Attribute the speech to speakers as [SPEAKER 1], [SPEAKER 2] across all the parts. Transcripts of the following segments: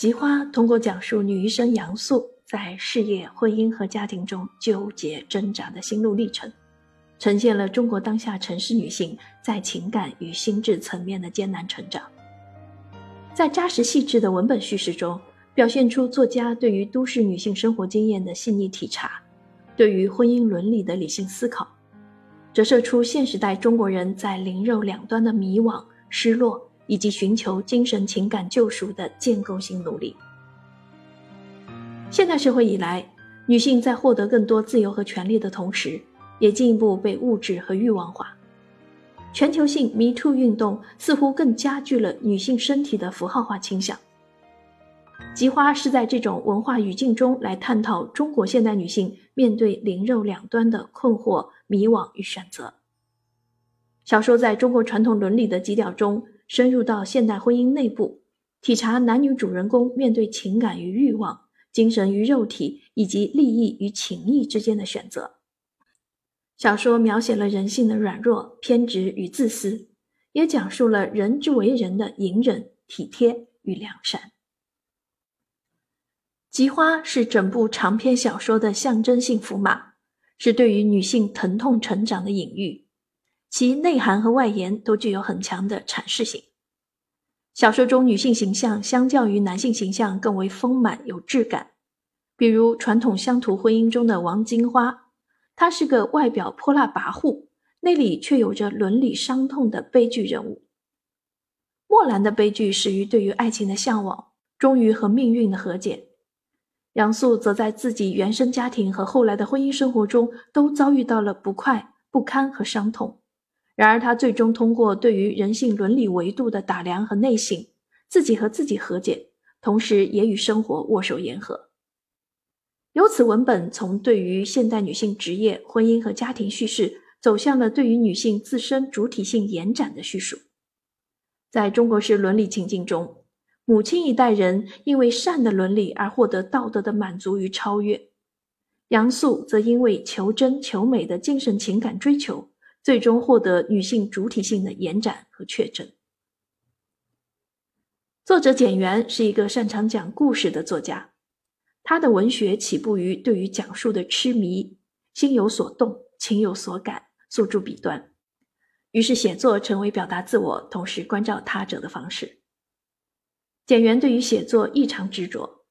[SPEAKER 1] 吉花通过讲述女医生杨素在事业、婚姻和家庭中纠结挣扎的心路历程，呈现了中国当下城市女性在情感与心智层面的艰难成长。在扎实细致的文本叙事中，表现出作家对于都市女性生活经验的细腻体察，对于婚姻伦理的理性思考，折射出现时代中国人在灵肉两端的迷惘、失落。以及寻求精神情感救赎的建构性努力。现代社会以来，女性在获得更多自由和权利的同时，也进一步被物质和欲望化。全球性 Me Too 运动似乎更加剧了女性身体的符号化倾向。吉花是在这种文化语境中来探讨中国现代女性面对灵肉两端的困惑、迷惘与选择。小说在中国传统伦理的基调中。深入到现代婚姻内部，体察男女主人公面对情感与欲望、精神与肉体以及利益与情谊之间的选择。小说描写了人性的软弱、偏执与自私，也讲述了人之为人的隐忍、体贴与良善。菊花是整部长篇小说的象征性符码，是对于女性疼痛成长的隐喻。其内涵和外延都具有很强的阐释性。小说中女性形象相较于男性形象更为丰满有质感，比如传统乡土婚姻中的王金花，她是个外表泼辣跋扈，内里却有着伦理伤痛的悲剧人物。墨兰的悲剧始于对于爱情的向往，终于和命运的和解。杨素则在自己原生家庭和后来的婚姻生活中都遭遇到了不快、不堪和伤痛。然而，他最终通过对于人性伦理维度的打量和内省，自己和自己和解，同时也与生活握手言和。由此，文本从对于现代女性职业、婚姻和家庭叙事，走向了对于女性自身主体性延展的叙述。在中国式伦理情境中，母亲一代人因为善的伦理而获得道德的满足与超越，杨素则因为求真求美的精神情感追求。最终获得女性主体性的延展和确证。作者简元是一个擅长讲故事的作家，他的文学起步于对于讲述的痴迷，心有所动，情有所感，诉诸笔端，于是写作成为表达自我，同时关照他者的方式。简元对于写作异常执着，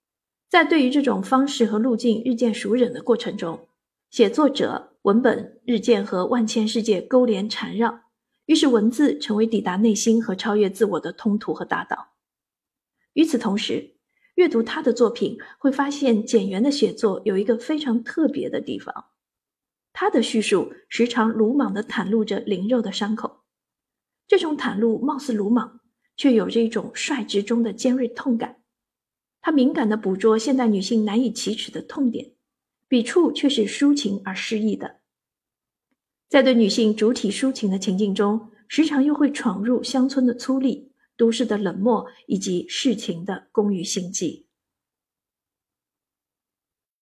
[SPEAKER 1] 在对于这种方式和路径日渐熟稔的过程中，写作者。文本日渐和万千世界勾连缠绕，于是文字成为抵达内心和超越自我的通途和大道。与此同时，阅读他的作品会发现，简元的写作有一个非常特别的地方：他的叙述时常鲁莽地袒露着灵肉的伤口，这种袒露貌似鲁莽，却有着一种率直中的尖锐痛感。他敏感地捕捉现代女性难以启齿的痛点。笔触却是抒情而诗意的，在对女性主体抒情的情境中，时常又会闯入乡村的粗粝、都市的冷漠以及世情的工于心计。